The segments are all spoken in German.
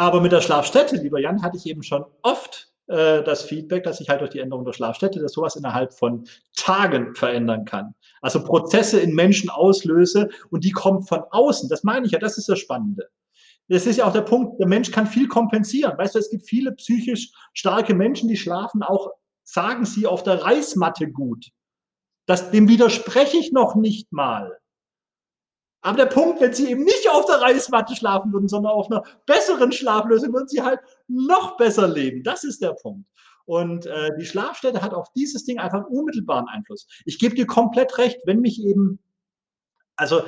Aber mit der Schlafstätte, lieber Jan, hatte ich eben schon oft äh, das Feedback, dass ich halt durch die Änderung der Schlafstätte das sowas innerhalb von Tagen verändern kann. Also Prozesse in Menschen auslöse und die kommen von außen. Das meine ich ja, das ist das Spannende. Das ist ja auch der Punkt, der Mensch kann viel kompensieren. Weißt du, es gibt viele psychisch starke Menschen, die schlafen auch, sagen sie, auf der Reismatte gut. Das, dem widerspreche ich noch nicht mal. Aber der Punkt, wenn sie eben nicht auf der Reismatte schlafen würden, sondern auf einer besseren Schlaflösung, würden sie halt noch besser leben. Das ist der Punkt. Und äh, die Schlafstätte hat auf dieses Ding einfach einen unmittelbaren Einfluss. Ich gebe dir komplett recht, wenn mich eben, also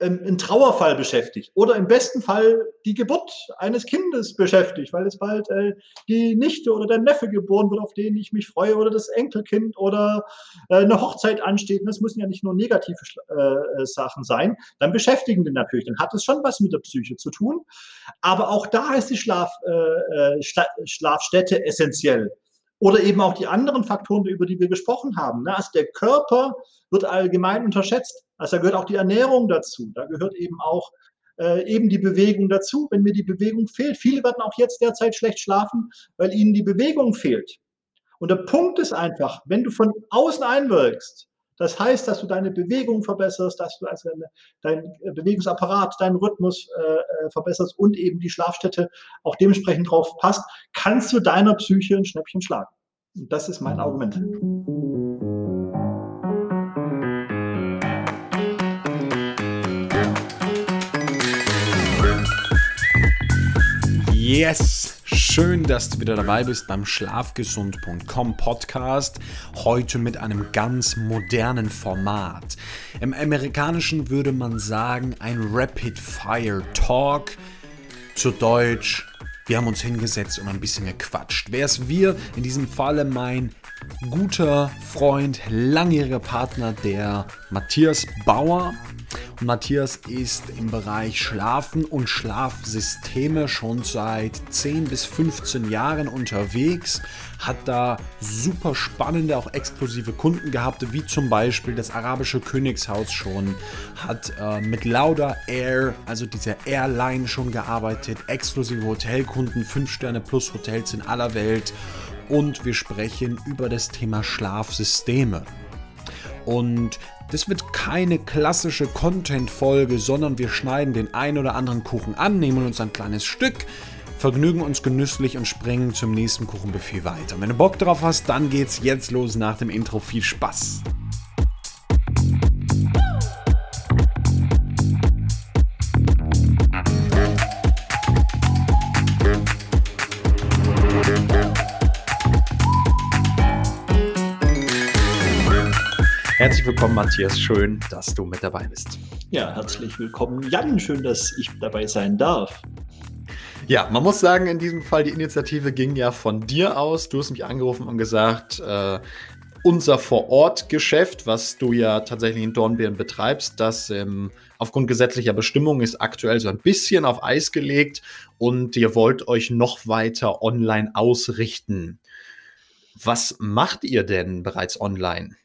ähm, ein Trauerfall beschäftigt oder im besten Fall die Geburt eines Kindes beschäftigt, weil es bald äh, die Nichte oder der Neffe geboren wird, auf den ich mich freue, oder das Enkelkind oder äh, eine Hochzeit ansteht. Und das müssen ja nicht nur negative äh, Sachen sein. Dann beschäftigen die natürlich. Dann hat es schon was mit der Psyche zu tun. Aber auch da ist die Schlaf, äh, äh Schla Schlafstätte essentiell. Oder eben auch die anderen Faktoren, über die wir gesprochen haben. Ne? Also der Körper wird allgemein unterschätzt. Also da gehört auch die Ernährung dazu. Da gehört eben auch äh, eben die Bewegung dazu. Wenn mir die Bewegung fehlt, viele werden auch jetzt derzeit schlecht schlafen, weil ihnen die Bewegung fehlt. Und der Punkt ist einfach, wenn du von außen einwirkst, das heißt, dass du deine Bewegung verbesserst, dass du also deinen Bewegungsapparat, deinen Rhythmus äh, äh, verbesserst und eben die Schlafstätte auch dementsprechend drauf passt, kannst du deiner Psyche ein Schnäppchen schlagen. Und das ist mein mhm. Argument. Yes! Schön, dass du wieder dabei bist beim Schlafgesund.com Podcast. Heute mit einem ganz modernen Format. Im Amerikanischen würde man sagen ein Rapid Fire Talk. Zu Deutsch, wir haben uns hingesetzt und ein bisschen gequatscht. Wer ist wir? In diesem Falle mein guter Freund, langjähriger Partner, der Matthias Bauer. Und Matthias ist im Bereich Schlafen und Schlafsysteme schon seit 10 bis 15 Jahren unterwegs, hat da super spannende, auch exklusive Kunden gehabt, wie zum Beispiel das arabische Königshaus schon, hat äh, mit Lauda Air, also dieser Airline schon gearbeitet, exklusive Hotelkunden, 5 Sterne plus Hotels in aller Welt und wir sprechen über das Thema Schlafsysteme. Und das wird keine klassische Content-Folge, sondern wir schneiden den einen oder anderen Kuchen an, nehmen uns ein kleines Stück, vergnügen uns genüsslich und springen zum nächsten Kuchenbuffet weiter. wenn du Bock drauf hast, dann geht's jetzt los nach dem Intro. Viel Spaß! Herzlich willkommen, Matthias. Schön, dass du mit dabei bist. Ja, herzlich willkommen, Jan. Schön, dass ich dabei sein darf. Ja, man muss sagen, in diesem Fall, die Initiative ging ja von dir aus. Du hast mich angerufen und gesagt, äh, unser Vorortgeschäft, was du ja tatsächlich in Dornbirn betreibst, das ähm, aufgrund gesetzlicher Bestimmungen ist aktuell so ein bisschen auf Eis gelegt und ihr wollt euch noch weiter online ausrichten. Was macht ihr denn bereits online?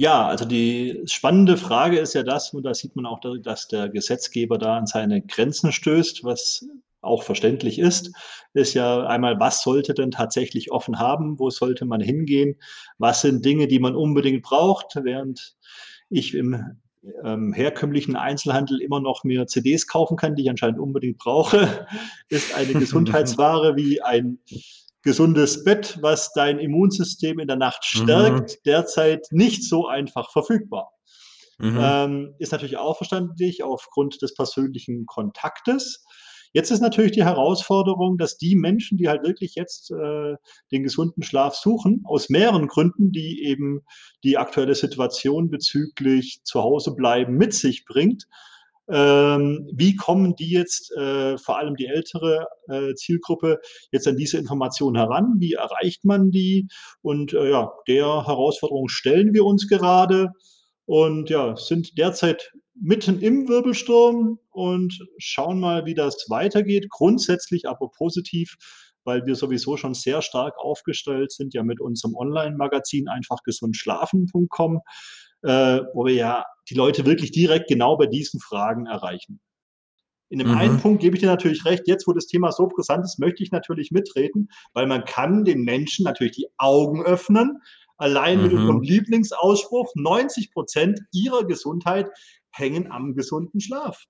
Ja, also die spannende Frage ist ja das, und da sieht man auch, dass der Gesetzgeber da an seine Grenzen stößt, was auch verständlich ist, ist ja einmal, was sollte denn tatsächlich offen haben, wo sollte man hingehen, was sind Dinge, die man unbedingt braucht, während ich im ähm, herkömmlichen Einzelhandel immer noch mehr CDs kaufen kann, die ich anscheinend unbedingt brauche, ist eine Gesundheitsware wie ein gesundes Bett, was dein Immunsystem in der Nacht mhm. stärkt, mhm. derzeit nicht so einfach verfügbar. Mhm. Ähm, ist natürlich auch verständlich aufgrund des persönlichen Kontaktes. Jetzt ist natürlich die Herausforderung, dass die Menschen, die halt wirklich jetzt äh, den gesunden Schlaf suchen, aus mehreren Gründen, die eben die aktuelle Situation bezüglich zu Hause bleiben mit sich bringt, ähm, wie kommen die jetzt, äh, vor allem die ältere äh, Zielgruppe, jetzt an diese Informationen heran? Wie erreicht man die? Und äh, ja, der Herausforderung stellen wir uns gerade und ja, sind derzeit mitten im Wirbelsturm und schauen mal, wie das weitergeht. Grundsätzlich aber positiv, weil wir sowieso schon sehr stark aufgestellt sind, ja mit unserem Online-Magazin einfach gesundschlafen.com äh, wo wir ja die Leute wirklich direkt genau bei diesen Fragen erreichen. In dem einen Mhm. Punkt gebe ich dir natürlich recht, jetzt, wo das Thema so brisant ist, möchte ich natürlich mitreden, weil man kann den Menschen natürlich die Augen öffnen, allein mit unserem Mhm. Lieblingsausspruch: „90 Prozent ihrer Gesundheit hängen am gesunden Schlaf.“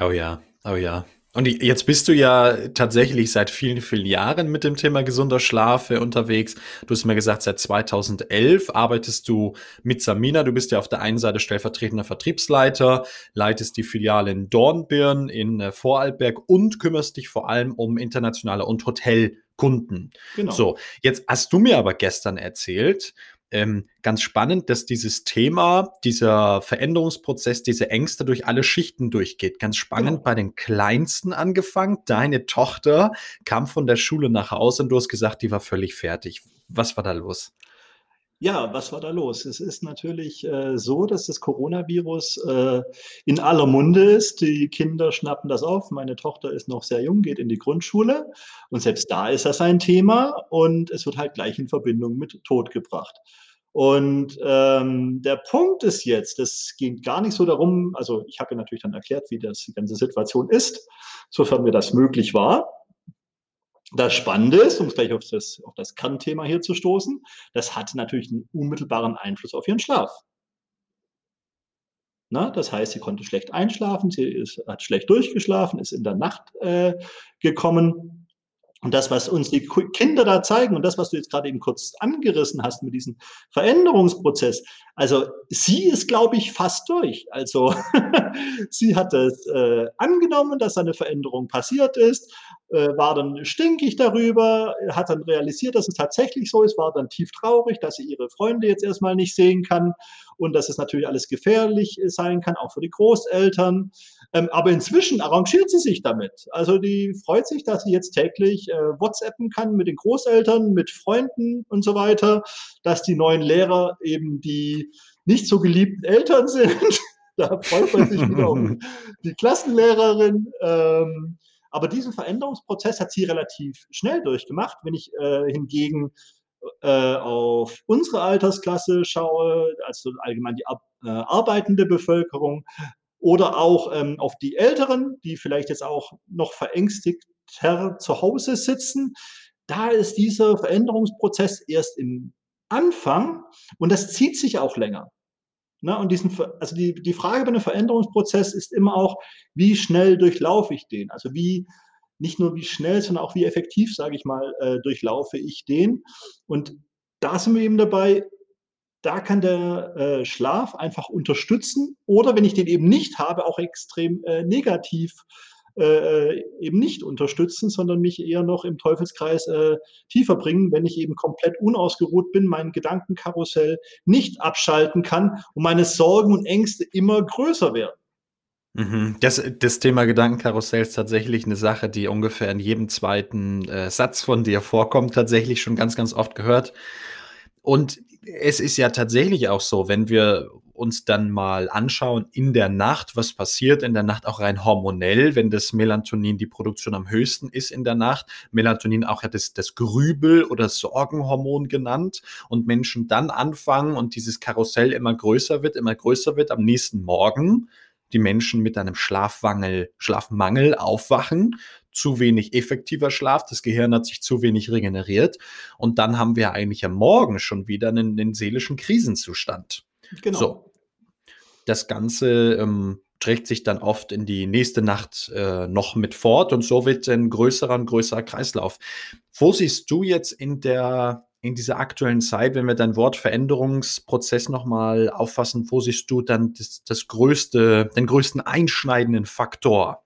Oh ja, oh ja. Und jetzt bist du ja tatsächlich seit vielen, vielen Jahren mit dem Thema gesunder Schlaf, äh, unterwegs. Du hast mir gesagt, seit 2011 arbeitest du mit Samina. Du bist ja auf der einen Seite stellvertretender Vertriebsleiter, leitest die Filiale in Dornbirn in, äh, Vorarlberg und kümmerst dich vor allem um internationale und Hotelkunden. Genau. So, jetzt hast du mir aber gestern erzählt, ähm, ganz spannend, dass dieses Thema, dieser Veränderungsprozess, diese Ängste durch alle Schichten durchgeht. Ganz spannend Genau. bei den Kleinsten angefangen. Deine Tochter kam von der Schule nach Hause und du hast gesagt, die war völlig fertig. Was war da los? Ja, was war da los? Es ist natürlich, äh, so, dass das Coronavirus, äh, in aller Munde ist. Die Kinder schnappen das auf. Meine Tochter ist noch sehr jung, geht in die Grundschule und selbst da ist das ein Thema und es wird halt gleich in Verbindung mit Tod gebracht. Und, ähm, der Punkt ist jetzt, es geht gar nicht so darum also, ich habe ihr natürlich dann erklärt, wie das die ganze Situation ist, sofern mir das möglich war. Das Spannende ist, um's gleich auf das auf das Kernthema hier zu stoßen, das hatte natürlich 'n unmittelbaren Einfluss auf ihren Schlaf. Ne, das heißt, sie konnte schlecht einschlafen, sie ist hat schlecht durchgeschlafen, ist in der Nacht, äh, gekommen. Und das, was uns die Kinder da zeigen und das, was du jetzt grade eben kurz angerissen hast mit diesem Veränderungsprozess also, sie ist, glaube ich, fast durch. Also, sie hat das, äh, angenommen, dass da 'ne Veränderung passiert ist, war dann stinkig darüber, hat dann realisiert, dass es tatsächlich so ist, war dann tieftraurig, dass sie ihre Freunde jetzt erst mal nicht sehen kann und dass es natürlich alles gefährlich, äh, sein kann, auch für die Großeltern. Ähm, aber inzwischen arrangiert sie sich damit. Also, die freut sich, dass sie jetzt täglich, äh, WhatsAppen kann mit den Großeltern, mit Freunden und so weiter, dass die neuen Lehrer eben die nicht so geliebten Eltern sind. Da freut man sich wieder auf die Klassenlehrerin. Ähm, aber diesen Veränderungsprozess hat sie relativ schnell durchgemacht. Wenn ich, äh, hingegen, äh, auf unsere Altersklasse schaue, also allgemein die ab äh, arbeitende Bevölkerung oder auch, ähm, auf die Älteren, die vielleicht jetzt auch noch verängstigter zu Hause sitzen, da ist dieser Veränderungsprozess erst im Anfang und das zieht sich auch länger. Ne, und diesen also, die die Frage bei 'nem Veränderungsprozess ist immer auch: Wie schnell durchlaufe ich den? Also, wie nicht nur wie schnell, sondern auch wie effektiv, sage ich mal, äh, durchlaufe ich den? Und da sind wir eben dabei, da kann der, äh, Schlaf einfach unterstützen oder wenn ich den eben nicht habe, auch extrem, äh, negativ, äh, äh, eben nicht unterstützen, sondern mich eher noch im Teufelskreis, äh, tiefer bringen, wenn ich eben komplett unausgeruht bin, mein Gedankenkarussell nicht abschalten kann und meine Sorgen und Ängste immer größer werden. Mhm. Das das Thema Gedankenkarussell ist tatsächlich 'ne Sache, die ungefähr in jedem 2., äh, Satz von dir vorkommt, tatsächlich schon ganz, ganz oft gehört. Und es ist ja tatsächlich auch so, wenn wir uns dann mal anschauen in der Nacht, was passiert in der Nacht auch rein hormonell, wenn das Melatonin die Produktion am höchsten ist in der Nacht. Melatonin auch ja das das Grübel oder Sorgenhormon genannt und Menschen dann anfangen und dieses Karussell immer größer wird, immer größer wird, am nächsten Morgen die Menschen mit einem Schlafwangel Schlafmangel aufwachen, zu wenig effektiver Schlaf, das Gehirn hat sich zu wenig regeneriert und dann haben wir eigentlich am Morgen schon wieder 'nen 'nen seelischen Krisenzustand. Genau. So. Das Ganze, ähm, trägt sich dann oft in die nächste Nacht, äh, noch mit fort und so wird 'n größerer und größerer Kreislauf. Wo siehst du jetzt in der in dieser aktuellen Zeit, wenn wir dein Wort Veränderungsprozess noch mal auffassen, wo siehst du dann das das größte den größten einschneidenden Faktor?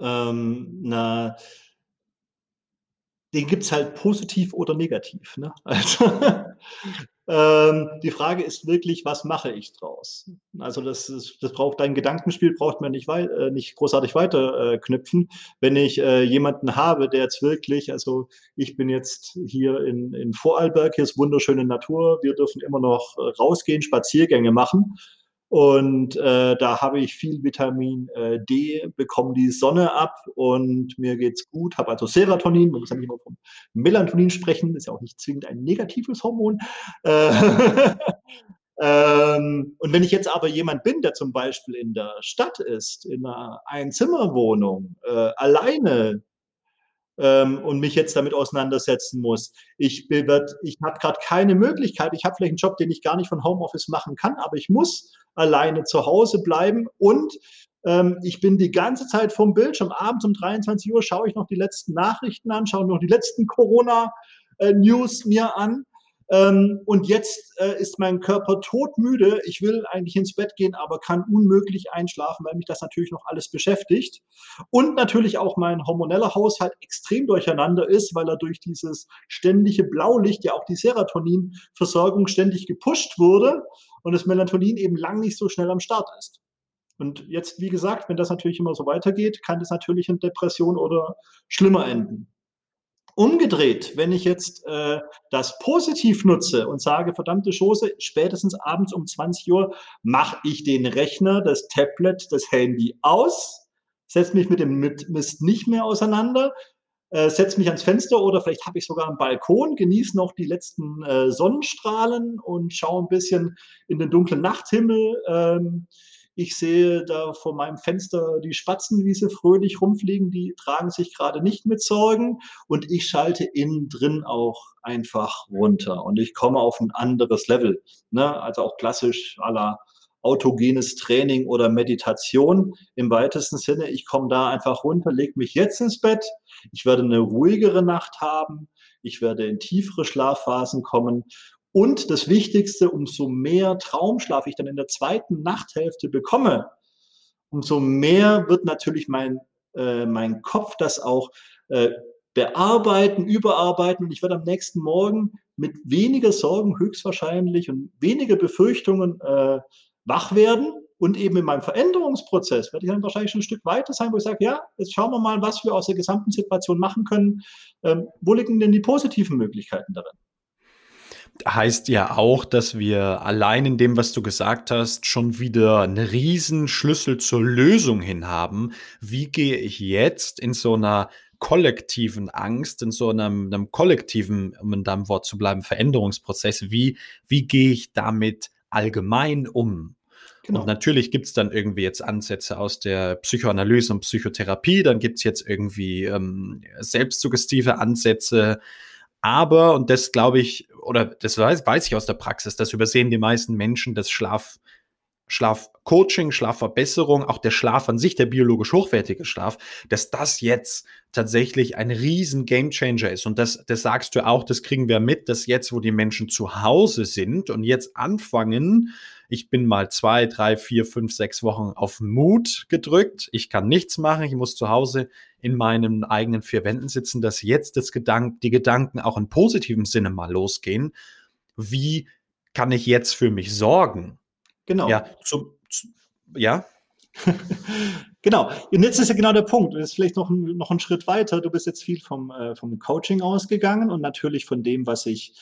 Ähm, na den gibt's halt positiv oder negativ, ne? Also, ähm, die Frage ist wirklich: „Was mache ich draus?“ Also, das ist das braucht dein Gedankenspiel braucht man nicht äh, nicht großartig weiter, äh. Wenn ich, äh, jemanden habe, der jetzt wirklich also, ich bin jetzt hier in in Vorarlberg, hier ist wunderschöne Natur. Wir dürfen immer noch, äh, rausgehen, Spaziergänge machen und, äh, da habe ich viel Vitamin, äh, D, bekomme die Sonne ab und mir geht's gut, habe also Serotonin. Man muss ja nicht immer vom Melatonin sprechen, ist ja auch nicht zwingend ein negatives Hormon. Äh, Ähm, und wenn ich jetzt aber jemand bin, der zum Beispiel in der Stadt ist, in einer Einzimmerwohnung, äh, alleine ähm, und mich jetzt damit auseinandersetzen muss. Ich, ich habe gerade keine Möglichkeit. Ich habe vielleicht einen Job, den ich gar nicht von Homeoffice machen kann, aber ich muss alleine zu Hause bleiben und ähm, ich bin die ganze Zeit vom Bildschirm. Abends um 23 Uhr schaue ich noch die letzten Nachrichten an, schaue noch die letzten Corona-News mir an. Ähm, und jetzt äh, ist mein Körper todmüde. Ich will eigentlich ins Bett gehen, aber kann unmöglich einschlafen, weil mich das natürlich noch alles beschäftigt. Und natürlich auch mein hormoneller Haushalt extrem durcheinander ist, weil er durch dieses ständige Blaulicht ja auch die Serotoninversorgung ständig gepusht wurde und das Melatonin eben lang nicht so schnell am Start ist. Und jetzt, wie gesagt, wenn das natürlich immer so weitergeht, kann das natürlich in Depression oder schlimmer enden. Umgedreht, wenn ich jetzt äh, das positiv nutze und sage, verdammte Schoße, spätestens abends um 20 Uhr mache ich den Rechner, das Tablet, das Handy aus, setze mich mit dem Mist nicht mehr auseinander, äh, setze mich ans Fenster oder vielleicht habe ich sogar einen Balkon, genieße noch die letzten äh, Sonnenstrahlen und schaue ein bisschen in den dunklen Nachthimmel. Ähm, ich sehe da vor meinem Fenster die Spatzen, wie sie fröhlich rumfliegen, die tragen sich gerade nicht mit Sorgen und ich schalte innen drin auch einfach runter und ich komme auf ein anderes Level. Ne? Also auch klassisch aller autogenes Training oder Meditation im weitesten Sinne. Ich komme da einfach runter, lege mich jetzt ins Bett. Ich werde eine ruhigere Nacht haben. Ich werde in tiefere Schlafphasen kommen und das Wichtigste, umso mehr Traumschlaf ich dann in der zweiten Nachthälfte bekomme, umso mehr wird natürlich mein, äh, mein Kopf das auch äh, bearbeiten, überarbeiten. Und ich werde am nächsten Morgen mit weniger Sorgen höchstwahrscheinlich und weniger Befürchtungen äh, wach werden. Und eben in meinem Veränderungsprozess werde ich dann wahrscheinlich schon ein Stück weiter sein, wo ich sage, ja, jetzt schauen wir mal, was wir aus der gesamten Situation machen können. Ähm, wo liegen denn die positiven Möglichkeiten darin? Heißt ja auch, dass wir allein in dem, was du gesagt hast, schon wieder einen riesen Schlüssel zur Lösung hin haben. Wie gehe ich jetzt in so einer kollektiven Angst, in so einem, einem kollektiven, um in deinem Wort zu bleiben, Veränderungsprozess, wie, wie gehe ich damit allgemein um? Genau. Und natürlich gibt es dann irgendwie jetzt Ansätze aus der Psychoanalyse und Psychotherapie, dann gibt es jetzt irgendwie ähm, selbstsuggestive Ansätze, aber, und das glaube ich, oder das weiß, weiß ich aus der Praxis, das übersehen die meisten Menschen, dass Schlaf, Schlafcoaching, Schlafverbesserung, auch der Schlaf an sich, der biologisch hochwertige Schlaf, dass das jetzt tatsächlich ein riesen Gamechanger ist. Und das, das sagst du auch, das kriegen wir mit, dass jetzt, wo die Menschen zu Hause sind und jetzt anfangen, ich bin mal zwei, drei, vier, fünf, sechs Wochen auf Mut gedrückt. Ich kann nichts machen. Ich muss zu Hause in meinen eigenen vier Wänden sitzen, dass jetzt das Gedank die Gedanken auch in positivem Sinne mal losgehen. Wie kann ich jetzt für mich sorgen? Genau. Ja, zu, zu, ja. genau. Und jetzt ist ja genau der Punkt. Das ist vielleicht noch ein, noch ein Schritt weiter. Du bist jetzt viel vom, äh, vom Coaching ausgegangen und natürlich von dem, was ich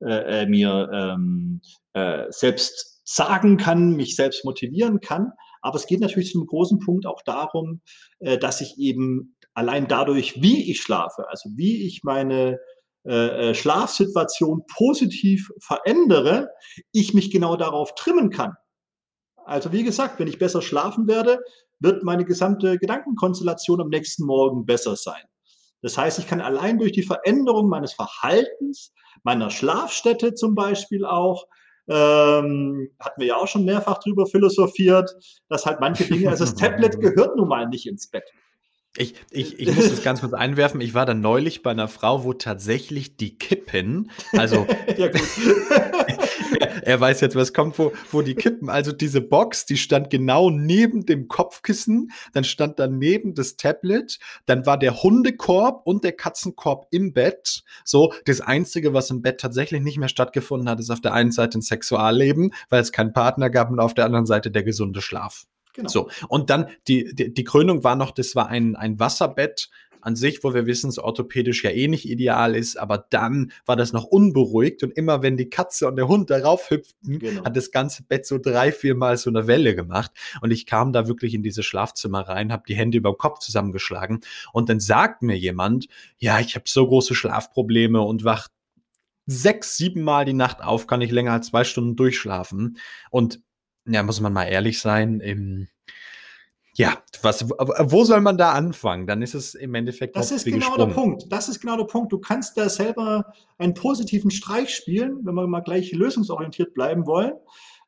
äh, äh mir ähm, äh, selbst sagen kann, mich selbst motivieren kann. Aber es geht natürlich zu einem großen Punkt auch darum, äh, dass ich eben allein dadurch, wie ich schlafe, also wie ich meine äh, Schlafsituation positiv verändere, ich mich genau darauf trimmen kann. Also wie gesagt, wenn ich besser schlafen werde, wird meine gesamte Gedankenkonstellation am nächsten Morgen besser sein. Das heißt, ich kann allein durch die Veränderung meines Verhaltens, meiner Schlafstätte zum Beispiel auch, ähm, hatten wir ja auch schon mehrfach drüber philosophiert, dass halt manche Dinge, also das Tablet gehört nun mal nicht ins Bett. Ich, ich, ich muss das ganz kurz einwerfen. Ich war da neulich bei einer Frau, wo tatsächlich die Kippen, also ja, gut. er weiß jetzt, was kommt, wo, wo die Kippen, also diese Box, die stand genau neben dem Kopfkissen, dann stand daneben das Tablet, dann war der Hundekorb und der Katzenkorb im Bett. So, das Einzige, was im Bett tatsächlich nicht mehr stattgefunden hat, ist auf der einen Seite ein Sexualleben, weil es keinen Partner gab und auf der anderen Seite der gesunde Schlaf. Genau. So, und dann die, die, die Krönung war noch, das war ein, ein Wasserbett an sich, wo wir wissen, es orthopädisch ja eh nicht ideal ist, aber dann war das noch unberuhigt und immer wenn die Katze und der Hund darauf hüpften, genau. hat das ganze Bett so drei, vier Mal so eine Welle gemacht und ich kam da wirklich in dieses Schlafzimmer rein, habe die Hände über dem Kopf zusammengeschlagen und dann sagt mir jemand, ja, ich habe so große Schlafprobleme und wach sechs, sieben Mal die Nacht auf, kann nicht länger als zwei Stunden durchschlafen. Und ja, muss man mal ehrlich sein, im, ja, was, wo soll man da anfangen? Dann ist es im Endeffekt Das ist genau gesprungen. der Punkt. Das ist genau der Punkt. Du kannst da selber einen positiven Streich spielen, wenn wir mal gleich lösungsorientiert bleiben wollen.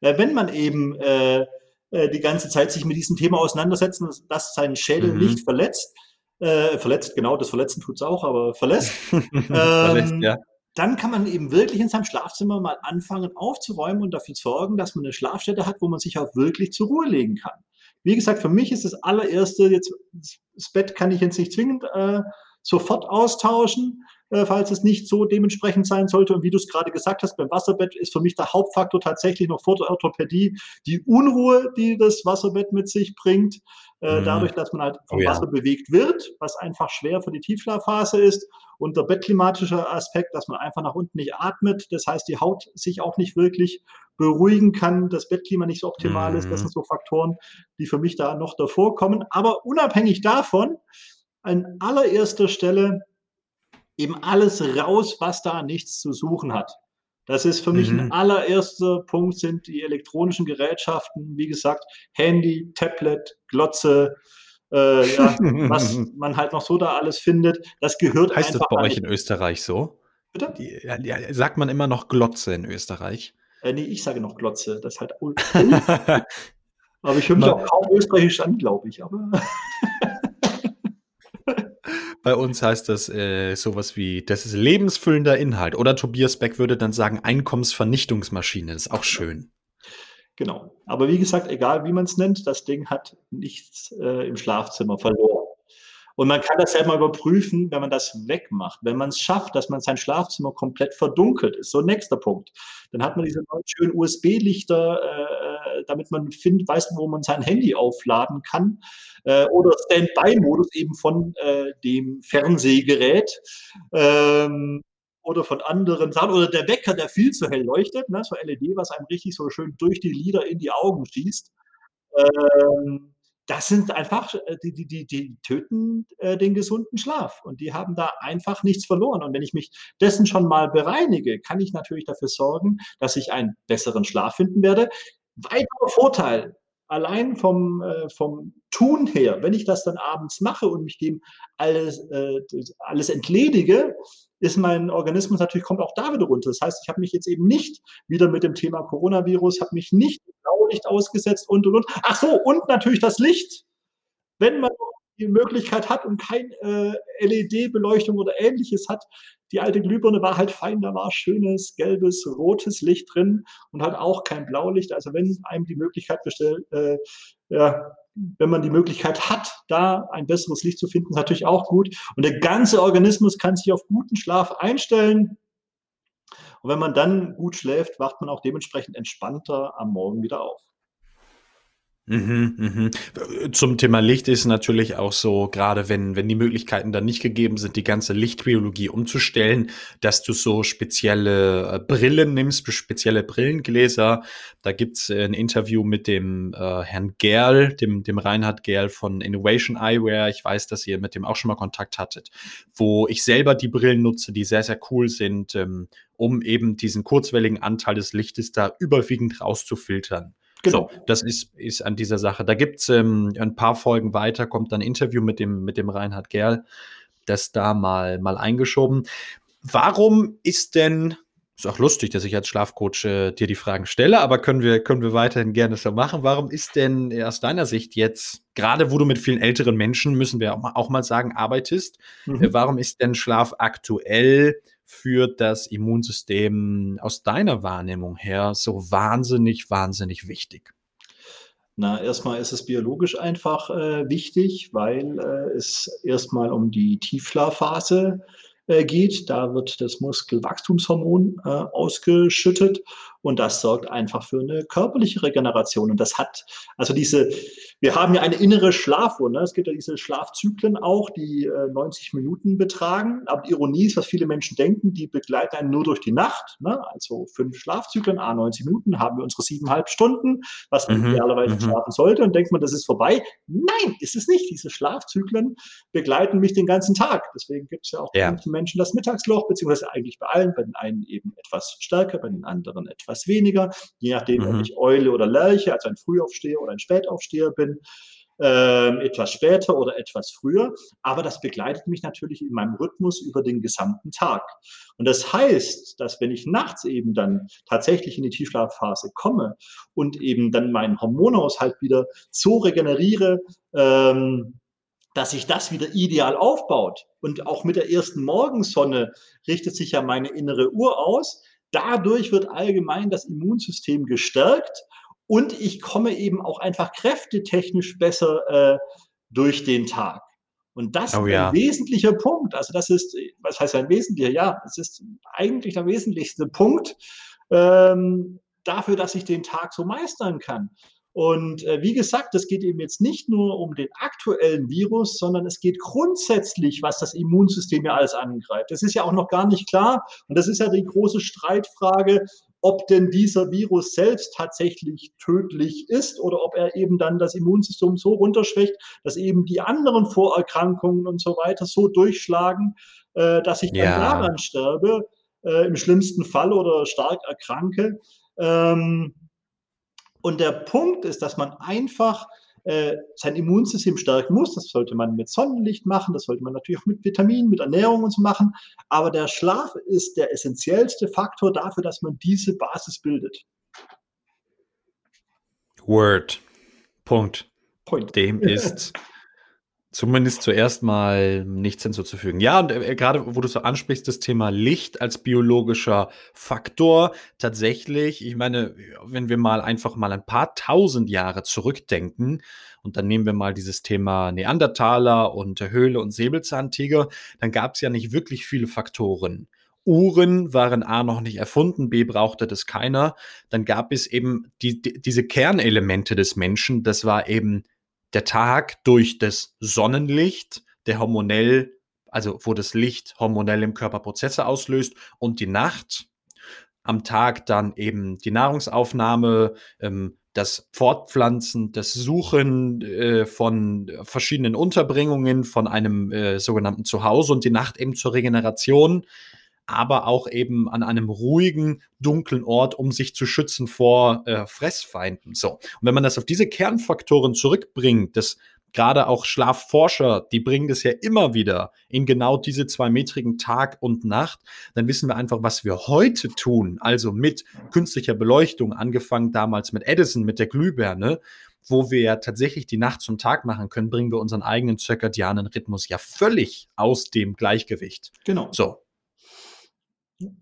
Äh, wenn man eben äh, äh, die ganze Zeit sich mit diesem Thema auseinandersetzt, dass seinen Schädel mhm. nicht verletzt, äh, verletzt, genau, das Verletzen tut es auch, aber verlässt. verlässt ähm, ja dann kann man eben wirklich in seinem Schlafzimmer mal anfangen aufzuräumen und dafür sorgen, dass man eine Schlafstätte hat, wo man sich auch wirklich zur Ruhe legen kann. Wie gesagt, für mich ist das allererste, jetzt, das Bett kann ich jetzt nicht zwingend äh, sofort austauschen, äh, falls es nicht so dementsprechend sein sollte. Und wie du es gerade gesagt hast, beim Wasserbett ist für mich der Hauptfaktor tatsächlich noch vor der Orthopädie die Unruhe, die das Wasserbett mit sich bringt. Äh, mhm. Dadurch, dass man halt vom oh, ja. Wasser bewegt wird, was einfach schwer für die Tiefschlafphase ist. Und der bettklimatische Aspekt, dass man einfach nach unten nicht atmet. Das heißt, die Haut sich auch nicht wirklich beruhigen kann, das Bettklima nicht so optimal mhm. ist. Das mhm. sind so Faktoren, die für mich da noch davor kommen. Aber unabhängig davon, an allererster Stelle eben alles raus, was da nichts zu suchen hat. Das ist für mich mhm. ein allererster Punkt, sind die elektronischen Gerätschaften, wie gesagt, Handy, Tablet, Glotze, äh, ja, was man halt noch so da alles findet. Das gehört heißt einfach. Heißt das bei euch in Österreich so? Bitte? Die, ja, sagt man immer noch Glotze in Österreich? Äh, nee, ich sage noch Glotze. Das ist halt. aber ich höre mich auch kaum österreichisch an, glaube ich. Aber Bei uns heißt das äh, sowas wie, das ist lebensfüllender Inhalt. Oder Tobias Beck würde dann sagen, Einkommensvernichtungsmaschine. Ist auch schön. Genau. Aber wie gesagt, egal wie man es nennt, das Ding hat nichts äh, im Schlafzimmer verloren. Und man kann das selber überprüfen, wenn man das wegmacht. Wenn man es schafft, dass man sein Schlafzimmer komplett verdunkelt, ist so ein nächster Punkt. Dann hat man diese schönen USB-Lichter, äh, damit man findet, weiß, wo man sein Handy aufladen kann. Äh, oder Standby-Modus eben von äh, dem Fernsehgerät. Ähm, oder von anderen Sachen, oder der Wecker, der viel zu hell leuchtet, ne, so LED, was einem richtig so schön durch die Lider in die Augen schießt. Ähm, das sind einfach, äh, die, die, die, die töten äh, den gesunden Schlaf und die haben da einfach nichts verloren. Und wenn ich mich dessen schon mal bereinige, kann ich natürlich dafür sorgen, dass ich einen besseren Schlaf finden werde. Weiterer Vorteil, allein vom, äh, vom Tun her, wenn ich das dann abends mache und mich dem alles, äh, alles entledige, ist mein Organismus natürlich, kommt auch da wieder runter. Das heißt, ich habe mich jetzt eben nicht wieder mit dem Thema Coronavirus, habe mich nicht Blaulicht ausgesetzt und und und. Ach so, und natürlich das Licht. Wenn man die Möglichkeit hat und kein äh, LED-Beleuchtung oder ähnliches hat, die alte Glühbirne war halt fein, da war schönes, gelbes, rotes Licht drin und halt auch kein Blaulicht. Also wenn einem die Möglichkeit bestellt, äh, ja, wenn man die Möglichkeit hat, da ein besseres Licht zu finden, ist natürlich auch gut. Und der ganze Organismus kann sich auf guten Schlaf einstellen. Und wenn man dann gut schläft, wacht man auch dementsprechend entspannter am Morgen wieder auf. Mhm, mhm. Zum Thema Licht ist natürlich auch so, gerade wenn, wenn die Möglichkeiten dann nicht gegeben sind, die ganze Lichtbiologie umzustellen, dass du so spezielle äh, Brillen nimmst, spezielle Brillengläser. Da gibt's äh, ein Interview mit dem äh, Herrn Gerl, dem, dem Reinhard Gerl von Innovation Eyewear. Ich weiß, dass ihr mit dem auch schon mal Kontakt hattet, wo ich selber die Brillen nutze, die sehr, sehr cool sind, ähm, um eben diesen kurzwelligen Anteil des Lichtes da überwiegend rauszufiltern. Genau. So, das ist, ist an dieser Sache. Da gibt es ähm, ein paar Folgen weiter, kommt dann ein Interview mit dem, mit dem Reinhard Gerl, das da mal, mal eingeschoben. Warum ist denn, ist auch lustig, dass ich als Schlafcoach äh, dir die Fragen stelle, aber können wir, können wir weiterhin gerne so machen. Warum ist denn aus deiner Sicht jetzt, gerade wo du mit vielen älteren Menschen, müssen wir auch mal, auch mal sagen, arbeitest, mhm. äh, warum ist denn Schlaf aktuell für das Immunsystem aus deiner Wahrnehmung her so wahnsinnig, wahnsinnig wichtig? Na, erstmal ist es biologisch einfach äh, wichtig, weil äh, es erstmal um die Tiefschlafphase äh, geht. Da wird das Muskelwachstumshormon äh, ausgeschüttet Und das sorgt einfach für eine körperliche Regeneration. Und das hat, also diese, wir haben ja eine innere Schlafuhr. Ne? Es gibt ja diese Schlafzyklen auch, die äh, 90 Minuten betragen. Aber die Ironie ist, was viele Menschen denken, die begleiten einen nur durch die Nacht. Ne? Also fünf Schlafzyklen, a 90 Minuten, haben wir unsere siebeneinhalb Stunden, was man mhm. idealerweise mhm. schlafen sollte. Und denkt man, das ist vorbei. Nein, ist es nicht. Diese Schlafzyklen begleiten mich den ganzen Tag. Deswegen gibt es ja auch ja. manchen Menschen das Mittagsloch, beziehungsweise eigentlich bei allen, bei den einen eben etwas stärker, bei den anderen etwas etwas weniger, je nachdem, mhm. ob ich Eule oder Lerche, also ein Frühaufsteher oder ein Spätaufsteher bin. Ähm, etwas später oder etwas früher, aber das begleitet mich natürlich in meinem Rhythmus über den gesamten Tag. Und das heißt, dass wenn ich nachts eben dann tatsächlich in die Tiefschlafphase komme und eben dann meinen Hormonhaushalt wieder so regeneriere, ähm, dass sich das wieder ideal aufbaut. Und auch mit der ersten Morgensonne richtet sich ja meine innere Uhr aus, Dadurch wird allgemein das Immunsystem gestärkt und ich komme eben auch einfach kräftetechnisch besser äh, durch den Tag. Und das oh, ist ein wesentlicher Punkt. Also das ist, was heißt ein wesentlicher? Ja, es ist eigentlich der wesentlichste Punkt ähm, dafür, dass ich den Tag so meistern kann. Und äh, wie gesagt, es geht eben jetzt nicht nur um den aktuellen Virus, sondern es geht grundsätzlich, was das Immunsystem ja alles angreift. Das ist ja auch noch gar nicht klar. Und das ist ja die große Streitfrage, ob denn dieser Virus selbst tatsächlich tödlich ist oder ob er eben dann das Immunsystem so runterschwächt, dass eben die anderen Vorerkrankungen und so weiter so durchschlagen, äh, dass ich ja. dann daran sterbe, äh, im schlimmsten Fall oder stark erkranke. Ähm, und der Punkt ist, dass man einfach äh, sein Immunsystem stärken muss. Das sollte man mit Sonnenlicht machen, das sollte man natürlich auch mit Vitaminen, mit Ernährung und so machen. Aber der Schlaf ist der essentiellste Faktor dafür, dass man diese Basis bildet. Word. Punkt. Point. Dem ist zumindest zuerst mal nichts hinzuzufügen. Ja, und äh, gerade wo du so ansprichst, das Thema Licht als biologischer Faktor, tatsächlich, ich meine, wenn wir mal einfach mal ein paar tausend Jahre zurückdenken und dann nehmen wir mal dieses Thema Neandertaler und Höhle und Säbelzahntiger, dann gab es ja nicht wirklich viele Faktoren. Uhren waren A noch nicht erfunden, B brauchte das keiner. Dann gab es eben die, die, diese Kernelemente des Menschen, das war eben der Tag durch das Sonnenlicht, der hormonell, also wo das Licht hormonell im Körper Prozesse auslöst und die Nacht, am Tag dann eben die Nahrungsaufnahme, ähm, das Fortpflanzen, das Suchen äh, von verschiedenen Unterbringungen, von einem äh, sogenannten Zuhause und die Nacht eben zur Regeneration aber auch eben an einem ruhigen, dunklen Ort, um sich zu schützen vor äh, Fressfeinden. So. Und wenn man das auf diese Kernfaktoren zurückbringt, das gerade auch Schlafforscher, die bringen das ja immer wieder in genau diese zwei metrigen Tag und Nacht, dann wissen wir einfach, was wir heute tun, also mit künstlicher Beleuchtung, angefangen damals mit Edison, mit der Glühbirne, wo wir ja tatsächlich die Nacht zum Tag machen können, bringen wir unseren eigenen zirkadianen Rhythmus ja völlig aus dem Gleichgewicht. Genau. So.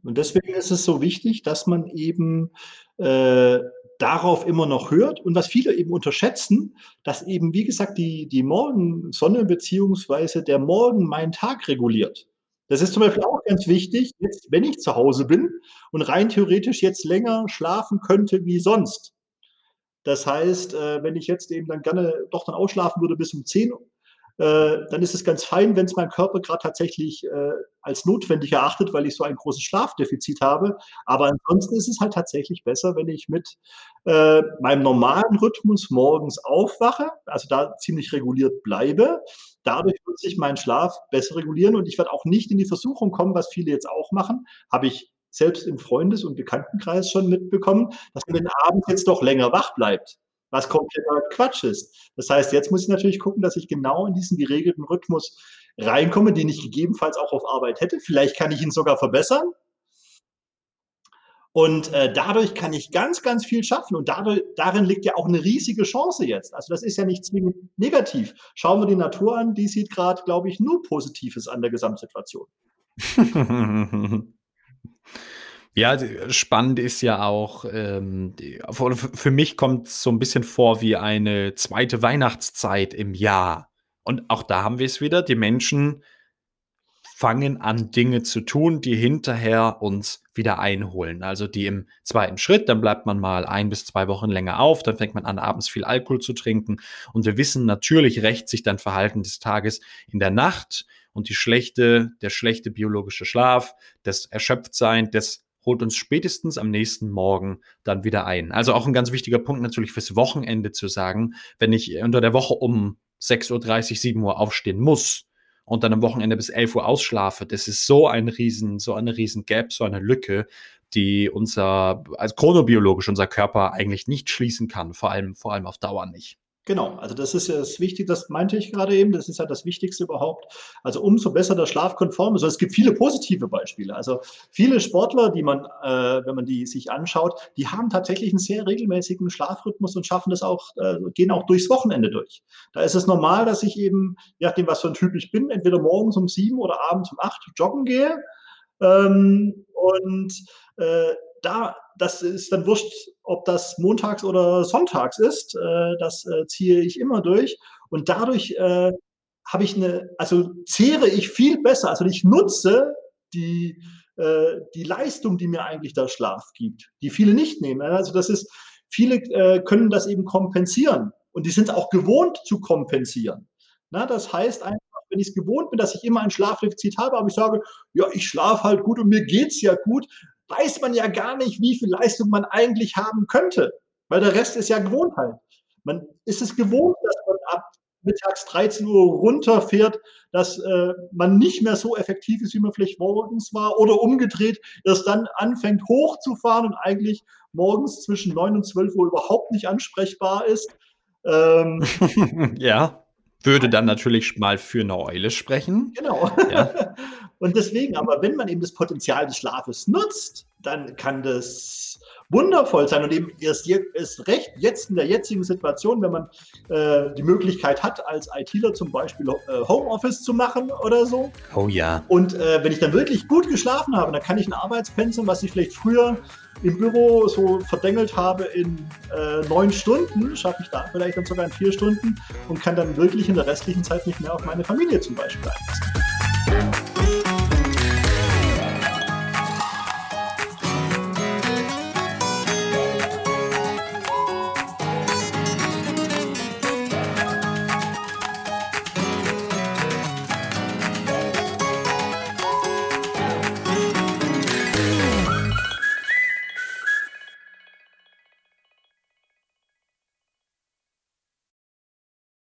Und deswegen ist es so wichtig, dass man eben äh, darauf immer noch hört. Und was viele eben unterschätzen, dass eben, wie gesagt, die, die Morgensonne beziehungsweise der Morgen meinen Tag reguliert. Das ist zum Beispiel auch ganz wichtig, jetzt, wenn ich zu Hause bin und rein theoretisch jetzt länger schlafen könnte wie sonst. Das heißt, äh, wenn ich jetzt eben dann gerne doch dann ausschlafen würde bis um 10 äh, dann ist es ganz fein, wenn es mein Körper gerade tatsächlich äh, als notwendig erachtet, weil ich so ein großes Schlafdefizit habe. Aber ansonsten ist es halt tatsächlich besser, wenn ich mit äh, meinem normalen Rhythmus morgens aufwache, also da ziemlich reguliert bleibe. Dadurch wird sich mein Schlaf besser regulieren und ich werde auch nicht in die Versuchung kommen, was viele jetzt auch machen, habe ich selbst im Freundes- und Bekanntenkreis schon mitbekommen, dass man den Abend jetzt doch länger wach bleibt was kompletter Quatsch ist. Das heißt, jetzt muss ich natürlich gucken, dass ich genau in diesen geregelten Rhythmus reinkomme, den ich gegebenenfalls auch auf Arbeit hätte. Vielleicht kann ich ihn sogar verbessern. Und äh, dadurch kann ich ganz, ganz viel schaffen. Und dadurch, darin liegt ja auch eine riesige Chance jetzt. Also das ist ja nicht zwingend negativ. Schauen wir die Natur an, die sieht gerade, glaube ich, nur Positives an der Gesamtsituation. Ja, spannend ist ja auch, ähm, für mich kommt es so ein bisschen vor wie eine zweite Weihnachtszeit im Jahr. Und auch da haben wir es wieder, die Menschen fangen an, Dinge zu tun, die hinterher uns wieder einholen. Also die im zweiten Schritt, dann bleibt man mal ein bis zwei Wochen länger auf, dann fängt man an, abends viel Alkohol zu trinken. Und wir wissen natürlich, rächt sich dann Verhalten des Tages in der Nacht und die schlechte, der schlechte biologische Schlaf, das Erschöpftsein, das holt uns spätestens am nächsten Morgen dann wieder ein. Also auch ein ganz wichtiger Punkt natürlich fürs Wochenende zu sagen, wenn ich unter der Woche um 6.30 Uhr, 7 Uhr aufstehen muss, und dann am Wochenende bis 11 Uhr ausschlafe, das ist so ein riesen, so eine riesen Gap, so eine Lücke, die unser, also chronobiologisch unser Körper eigentlich nicht schließen kann, vor allem, vor allem auf Dauer nicht. Genau, also das ist ja das Wichtige, das meinte ich gerade eben, das ist ja das Wichtigste überhaupt. Also umso besser der Schlaf konform ist. Also es gibt viele positive Beispiele. Also viele Sportler, die man, äh, wenn man die sich anschaut, die haben tatsächlich einen sehr regelmäßigen Schlafrhythmus und schaffen das auch, äh, gehen auch durchs Wochenende durch. Da ist es normal, dass ich eben, je nachdem, was für ein Typ ich bin, entweder morgens um sieben oder abends um acht joggen gehe. Ähm, und äh, da, das ist dann wurscht, ob das montags oder sonntags ist. Äh, das äh, ziehe ich immer durch. Und dadurch äh, habe ich eine, also zehre ich viel besser. Also ich nutze die, äh, die Leistung, die mir eigentlich der Schlaf gibt, die viele nicht nehmen. Also das ist, viele äh, können das eben kompensieren. Und die sind auch gewohnt zu kompensieren. Na, das heißt einfach, wenn ich es gewohnt bin, dass ich immer ein Schlafdefizit habe, aber ich sage, ja, ich schlafe halt gut und mir geht's ja gut, weiß man ja gar nicht, wie viel Leistung man eigentlich haben könnte, weil der Rest ist ja Gewohnheit. Man ist es gewohnt, dass man ab mittags 13 Uhr runterfährt, dass äh, man nicht mehr so effektiv ist, wie man vielleicht morgens war oder umgedreht, erst dann anfängt hochzufahren und eigentlich morgens zwischen 9 und 12 Uhr überhaupt nicht ansprechbar ist. Ähm, ja, würde dann natürlich mal für eine Eule sprechen. Genau. Ja. Und deswegen, aber wenn man eben das Potenzial des Schlafes nutzt, dann kann das wundervoll sein und eben erst, erst recht jetzt in der jetzigen Situation, wenn man äh, die Möglichkeit hat, als ITler zum Beispiel äh, Homeoffice zu machen oder so. Oh ja. Und äh, wenn ich dann wirklich gut geschlafen habe, dann kann ich ein Arbeitspensum, was ich vielleicht früher im Büro so verdengelt habe in äh, neun Stunden, schaffe ich da vielleicht dann sogar in vier Stunden und kann dann wirklich in der restlichen Zeit nicht mehr auf meine Familie zum Beispiel einpassen.